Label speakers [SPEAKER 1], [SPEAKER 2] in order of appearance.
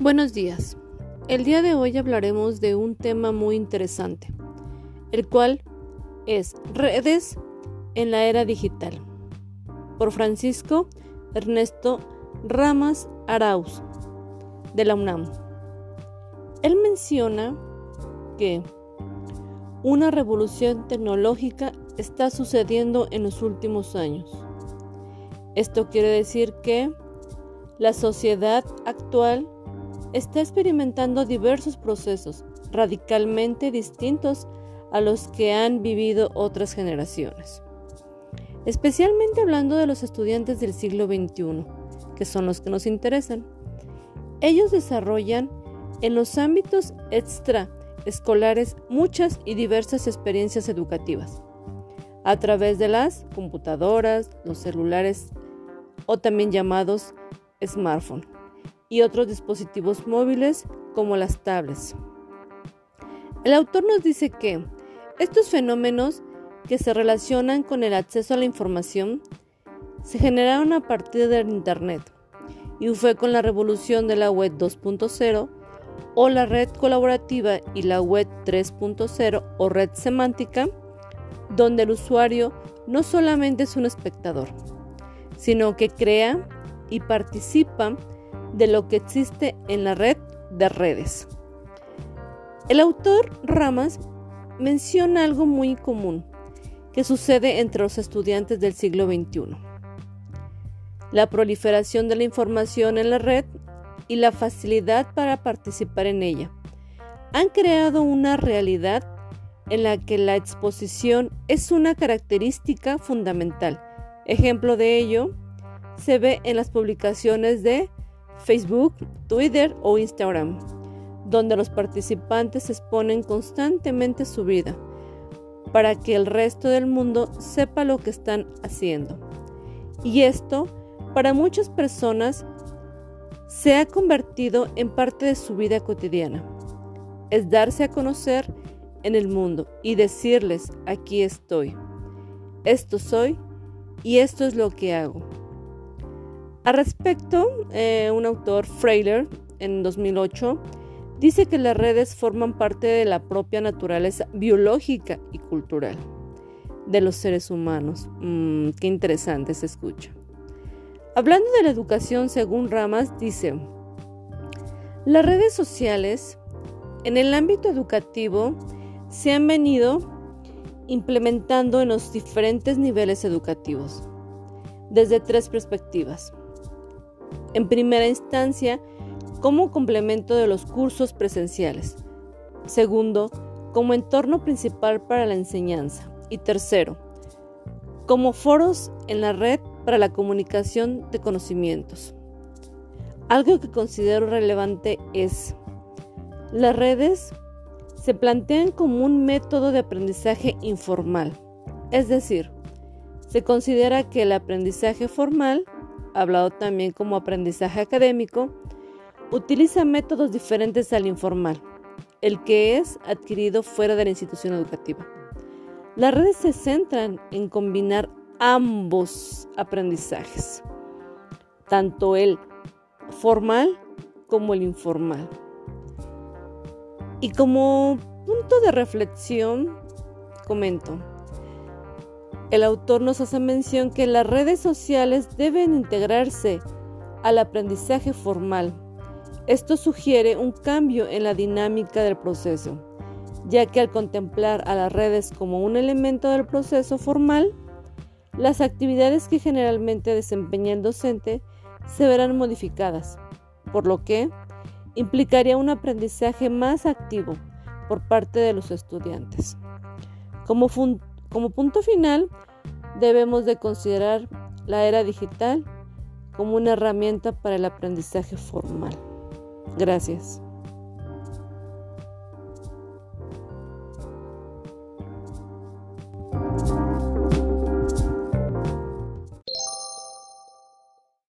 [SPEAKER 1] Buenos días. El día de hoy hablaremos de un tema muy interesante, el cual es redes en la era digital, por Francisco Ernesto Ramas Arauz, de la UNAM. Él menciona que una revolución tecnológica está sucediendo en los últimos años. Esto quiere decir que la sociedad actual está experimentando diversos procesos radicalmente distintos a los que han vivido otras generaciones. Especialmente hablando de los estudiantes del siglo XXI, que son los que nos interesan. Ellos desarrollan en los ámbitos extraescolares muchas y diversas experiencias educativas, a través de las computadoras, los celulares o también llamados smartphones y otros dispositivos móviles como las tablets. El autor nos dice que estos fenómenos que se relacionan con el acceso a la información se generaron a partir del Internet y fue con la revolución de la web 2.0 o la red colaborativa y la web 3.0 o red semántica, donde el usuario no solamente es un espectador, sino que crea y participa de lo que existe en la red de redes. El autor Ramas menciona algo muy común que sucede entre los estudiantes del siglo XXI. La proliferación de la información en la red y la facilidad para participar en ella han creado una realidad en la que la exposición es una característica fundamental. Ejemplo de ello se ve en las publicaciones de Facebook, Twitter o Instagram, donde los participantes exponen constantemente su vida para que el resto del mundo sepa lo que están haciendo. Y esto, para muchas personas, se ha convertido en parte de su vida cotidiana. Es darse a conocer en el mundo y decirles, aquí estoy, esto soy y esto es lo que hago. Al respecto, eh, un autor, Frailer, en 2008, dice que las redes forman parte de la propia naturaleza biológica y cultural de los seres humanos. Mm, qué interesante se escucha. Hablando de la educación, según Ramas, dice, las redes sociales en el ámbito educativo se han venido implementando en los diferentes niveles educativos, desde tres perspectivas. En primera instancia, como complemento de los cursos presenciales. Segundo, como entorno principal para la enseñanza. Y tercero, como foros en la red para la comunicación de conocimientos. Algo que considero relevante es, las redes se plantean como un método de aprendizaje informal, es decir, se considera que el aprendizaje formal hablado también como aprendizaje académico, utiliza métodos diferentes al informal, el que es adquirido fuera de la institución educativa. Las redes se centran en combinar ambos aprendizajes, tanto el formal como el informal. Y como punto de reflexión, comento, el autor nos hace mención que las redes sociales deben integrarse al aprendizaje formal. Esto sugiere un cambio en la dinámica del proceso, ya que al contemplar a las redes como un elemento del proceso formal, las actividades que generalmente desempeña el docente se verán modificadas, por lo que implicaría un aprendizaje más activo por parte de los estudiantes. Como, como punto final, debemos de considerar la era digital como una herramienta para el aprendizaje formal. Gracias.